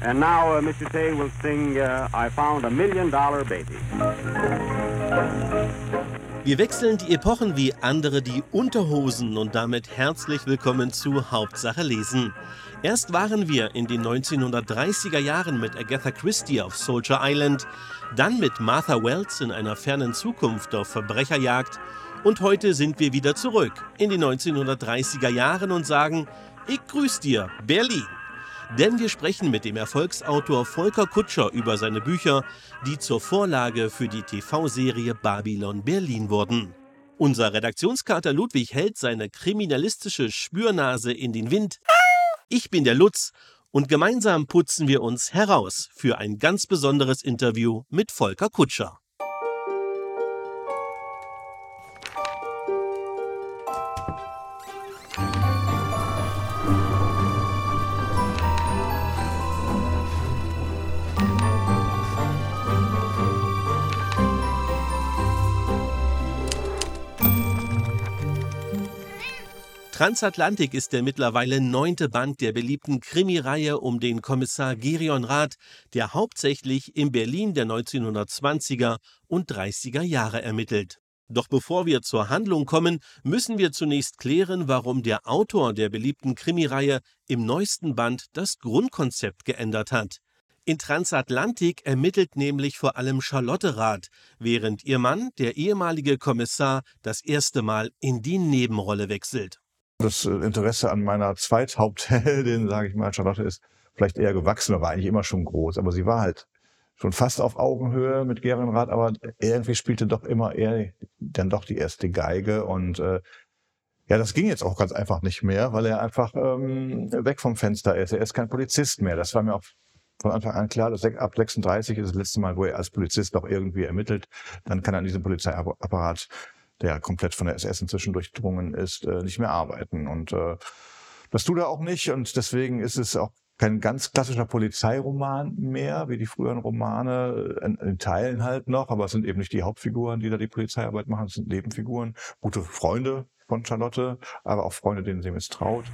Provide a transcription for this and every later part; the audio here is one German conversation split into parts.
And now uh, Mr. Tay will sing uh, I Found a Million Dollar Baby. Wir wechseln die Epochen wie andere die Unterhosen und damit herzlich willkommen zu Hauptsache lesen. Erst waren wir in den 1930er Jahren mit Agatha Christie auf Soldier Island, dann mit Martha Wells in einer fernen Zukunft auf Verbrecherjagd und heute sind wir wieder zurück in die 1930er Jahren und sagen, ich grüß dir, Berlin. Denn wir sprechen mit dem Erfolgsautor Volker Kutscher über seine Bücher, die zur Vorlage für die TV-Serie Babylon Berlin wurden. Unser Redaktionskater Ludwig hält seine kriminalistische Spürnase in den Wind. Ich bin der Lutz und gemeinsam putzen wir uns heraus für ein ganz besonderes Interview mit Volker Kutscher. Transatlantik ist der mittlerweile neunte Band der beliebten Krimireihe um den Kommissar Gerion Rath, der hauptsächlich in Berlin der 1920er und 30er Jahre ermittelt. Doch bevor wir zur Handlung kommen, müssen wir zunächst klären, warum der Autor der beliebten Krimireihe im neuesten Band das Grundkonzept geändert hat. In Transatlantik ermittelt nämlich vor allem Charlotte Rath, während ihr Mann, der ehemalige Kommissar, das erste Mal in die Nebenrolle wechselt. Das äh, Interesse an meiner Zweithauptheldin, sage ich mal, Charlotte, ist vielleicht eher gewachsen, aber eigentlich immer schon groß. Aber sie war halt schon fast auf Augenhöhe mit Gerinrad, aber irgendwie spielte doch immer eher dann doch die erste Geige und äh, ja, das ging jetzt auch ganz einfach nicht mehr, weil er einfach ähm, weg vom Fenster ist. Er ist kein Polizist mehr. Das war mir auch von Anfang an klar. Dass ab 36 ist das letzte Mal, wo er als Polizist noch irgendwie ermittelt. Dann kann er an diesem Polizeiapparat der komplett von der SS inzwischen durchdrungen ist, äh, nicht mehr arbeiten. Und äh, das tut er auch nicht. Und deswegen ist es auch kein ganz klassischer Polizeiroman mehr, wie die früheren Romane, in, in, Teilen halt noch, aber es sind eben nicht die Hauptfiguren, die da die Polizeiarbeit machen, es sind Nebenfiguren, gute Freunde von Charlotte, aber auch Freunde, denen sie misstraut.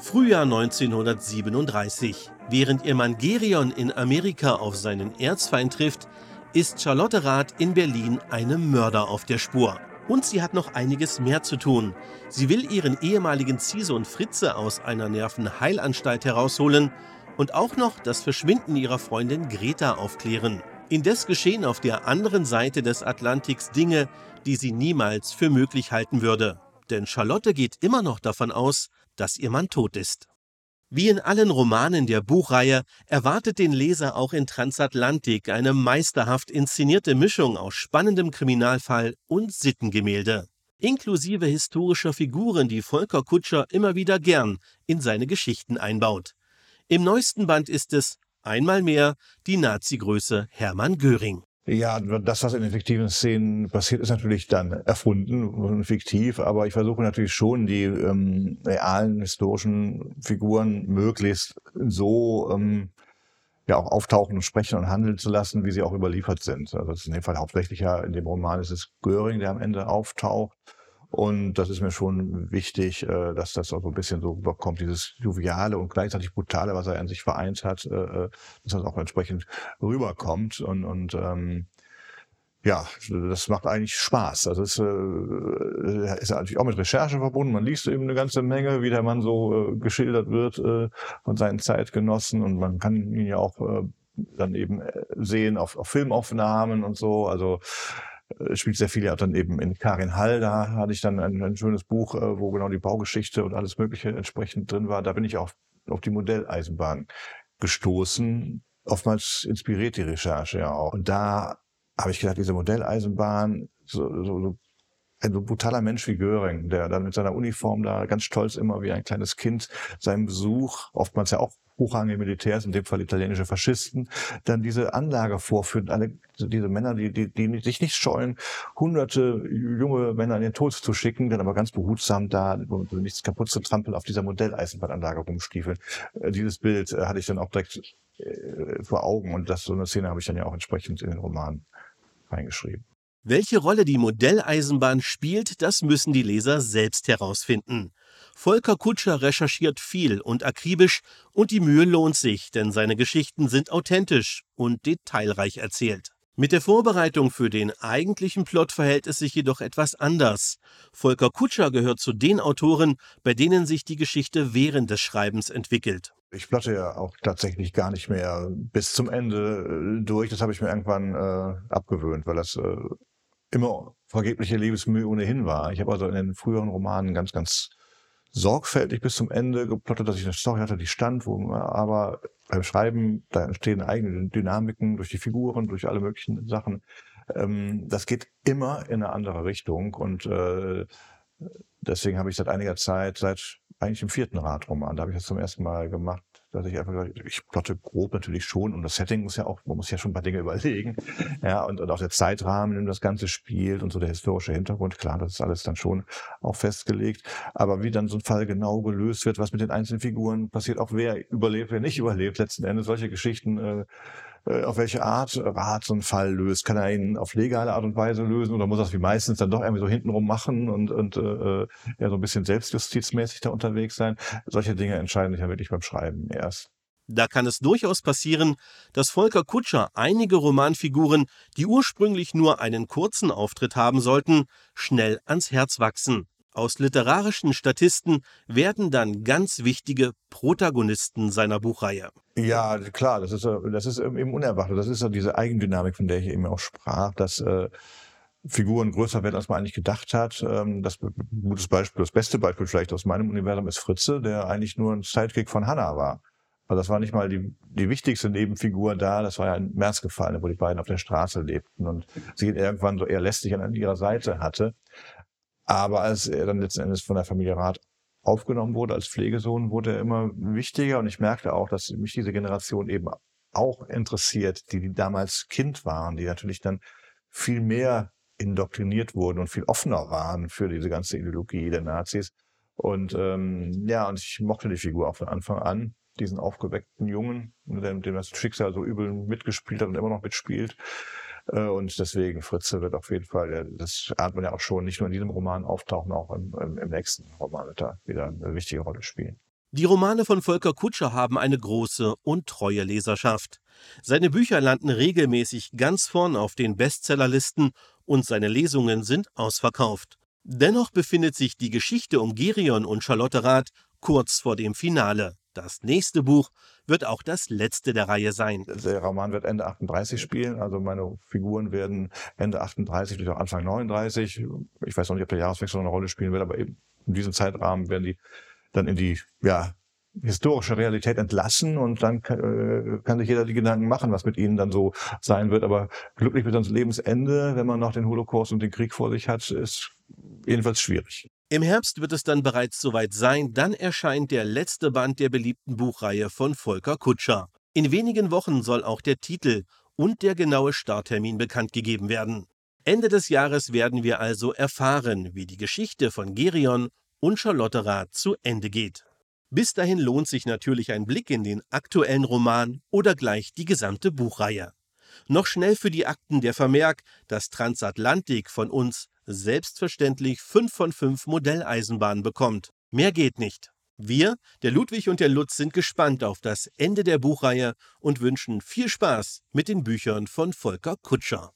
Frühjahr 1937. Während ihr Mann Gerion in Amerika auf seinen Erzfeind trifft, ist Charlotte Rath in Berlin einem Mörder auf der Spur. Und sie hat noch einiges mehr zu tun. Sie will ihren ehemaligen Ziehsohn Fritze aus einer Nervenheilanstalt herausholen und auch noch das Verschwinden ihrer Freundin Greta aufklären. Indes geschehen auf der anderen Seite des Atlantiks Dinge, die sie niemals für möglich halten würde. Denn Charlotte geht immer noch davon aus, dass ihr Mann tot ist. Wie in allen Romanen der Buchreihe erwartet den Leser auch in Transatlantik eine meisterhaft inszenierte Mischung aus spannendem Kriminalfall und Sittengemälde, inklusive historischer Figuren, die Volker Kutscher immer wieder gern in seine Geschichten einbaut. Im neuesten Band ist es einmal mehr die Nazi-Größe Hermann Göring. Ja, das, was in den fiktiven Szenen passiert, ist natürlich dann erfunden und fiktiv, aber ich versuche natürlich schon, die ähm, realen historischen Figuren möglichst so ähm, ja auch auftauchen und sprechen und handeln zu lassen, wie sie auch überliefert sind. Also das ist in dem Fall hauptsächlich ja in dem Roman ist es Göring, der am Ende auftaucht. Und das ist mir schon wichtig, äh, dass das auch so ein bisschen so überkommt, dieses Joviale und gleichzeitig Brutale, was er an sich vereint hat, äh, äh, dass das auch entsprechend rüberkommt. Und, und ähm, ja, das macht eigentlich Spaß. Also es äh, ist natürlich auch mit Recherche verbunden. Man liest eben eine ganze Menge, wie der Mann so äh, geschildert wird äh, von seinen Zeitgenossen und man kann ihn ja auch äh, dann eben sehen auf, auf Filmaufnahmen und so. Also spielt sehr viel ja dann eben in Karin Hall. Da hatte ich dann ein, ein schönes Buch, äh, wo genau die Baugeschichte und alles Mögliche entsprechend drin war. Da bin ich auch auf die Modelleisenbahn gestoßen. Oftmals inspiriert die Recherche ja auch. Und da habe ich gedacht, diese Modelleisenbahn, so, so, so ein so brutaler Mensch wie Göring, der dann mit seiner Uniform da ganz stolz immer wie ein kleines Kind seinen Besuch, oftmals ja auch hochrangige Militärs, in dem Fall italienische Faschisten, dann diese Anlage vorführen, alle diese Männer, die, die, die sich nicht scheuen, hunderte junge Männer in den Tod zu schicken, dann aber ganz behutsam da, nichts kaputt zu trampeln, auf dieser Modelleisenbahnanlage rumstiefeln. Äh, dieses Bild äh, hatte ich dann auch direkt äh, vor Augen und das so eine Szene habe ich dann ja auch entsprechend in den Roman reingeschrieben. Welche Rolle die Modelleisenbahn spielt, das müssen die Leser selbst herausfinden. Volker Kutscher recherchiert viel und akribisch und die Mühe lohnt sich, denn seine Geschichten sind authentisch und detailreich erzählt. Mit der Vorbereitung für den eigentlichen Plot verhält es sich jedoch etwas anders. Volker Kutscher gehört zu den Autoren, bei denen sich die Geschichte während des Schreibens entwickelt. Ich plotte ja auch tatsächlich gar nicht mehr bis zum Ende äh, durch. Das habe ich mir irgendwann äh, abgewöhnt, weil das äh, immer vergebliche Lebensmühe ohnehin war. Ich habe also in den früheren Romanen ganz, ganz sorgfältig bis zum Ende geplottet, dass ich eine Story hatte, die stand, wo aber beim Schreiben, da entstehen eigene Dynamiken durch die Figuren, durch alle möglichen Sachen. Ähm, das geht immer in eine andere Richtung und äh, deswegen habe ich seit einiger Zeit, seit eigentlich im vierten Radroman, da habe ich das zum ersten Mal gemacht, dass ich einfach gesagt, ich plotte grob natürlich schon und das Setting muss ja auch, man muss ja schon ein paar Dinge überlegen. Ja, und, und auch der Zeitrahmen, in dem das Ganze spielt und so der historische Hintergrund, klar, das ist alles dann schon auch festgelegt. Aber wie dann so ein Fall genau gelöst wird, was mit den einzelnen Figuren passiert, auch wer überlebt, wer nicht überlebt, letzten Endes solche Geschichten, äh, auf welche Art Rat so einen Fall löst. Kann er ihn auf legale Art und Weise lösen oder muss er es wie meistens dann doch irgendwie so hintenrum machen und, und äh, ja so ein bisschen selbstjustizmäßig da unterwegs sein? Solche Dinge entscheiden sich ja wirklich beim Schreiben erst. Da kann es durchaus passieren, dass Volker Kutscher einige Romanfiguren, die ursprünglich nur einen kurzen Auftritt haben sollten, schnell ans Herz wachsen. Aus literarischen Statisten werden dann ganz wichtige Protagonisten seiner Buchreihe. Ja, klar, das ist, das ist eben unerwartet. Das ist ja diese Eigendynamik, von der ich eben auch sprach, dass äh, Figuren größer werden, als man eigentlich gedacht hat. Ähm, das gutes Beispiel, das beste Beispiel vielleicht aus meinem Universum ist Fritze, der eigentlich nur ein Sidekick von Hannah war. Also das war nicht mal die, die wichtigste Nebenfigur da, das war ja ein Märzgefallene, wo die beiden auf der Straße lebten und sie irgendwann so eher lästig an ihrer Seite hatte. Aber als er dann letzten Endes von der Familie Rath aufgenommen wurde als Pflegesohn, wurde er immer wichtiger und ich merkte auch, dass mich diese Generation eben auch interessiert, die, die damals Kind waren, die natürlich dann viel mehr indoktriniert wurden und viel offener waren für diese ganze Ideologie der Nazis. Und ähm, ja, und ich mochte die Figur auch von Anfang an, diesen aufgeweckten Jungen, dem, dem das Schicksal so übel mitgespielt hat und immer noch mitspielt. Äh, und deswegen, Fritze wird auf jeden Fall, das ahnt man ja auch schon, nicht nur in diesem Roman auftauchen, auch im, im nächsten Roman wird er wieder eine wichtige Rolle spielen. Die Romane von Volker Kutscher haben eine große und treue Leserschaft. Seine Bücher landen regelmäßig ganz vorn auf den Bestsellerlisten und seine Lesungen sind ausverkauft. Dennoch befindet sich die Geschichte um Gerion und Charlotte Rath kurz vor dem Finale. Das nächste Buch wird auch das letzte der Reihe sein. Der Roman wird Ende 38 spielen, also meine Figuren werden Ende 38 durch Anfang 39. Ich weiß noch nicht, ob der Jahreswechsel eine Rolle spielen wird, aber eben in diesem Zeitrahmen werden die dann in die ja, historische Realität entlassen und dann kann, äh, kann sich jeder die Gedanken machen, was mit ihnen dann so sein wird. Aber glücklich bis ans Lebensende, wenn man noch den Holocaust und den Krieg vor sich hat, ist jedenfalls schwierig. Im Herbst wird es dann bereits soweit sein, dann erscheint der letzte Band der beliebten Buchreihe von Volker Kutscher. In wenigen Wochen soll auch der Titel und der genaue Starttermin bekannt gegeben werden. Ende des Jahres werden wir also erfahren, wie die Geschichte von Gerion und Charlotte Rath zu Ende geht. Bis dahin lohnt sich natürlich ein Blick in den aktuellen Roman oder gleich die gesamte Buchreihe. Noch schnell für die Akten der Vermerk, dass Transatlantik von uns selbstverständlich 5 von 5 Modelleisenbahnen bekommt. Mehr geht nicht. Wir, der Ludwig und der Lutz, sind gespannt auf das Ende der Buchreihe und wünschen viel Spaß mit den Büchern von Volker Kutscher.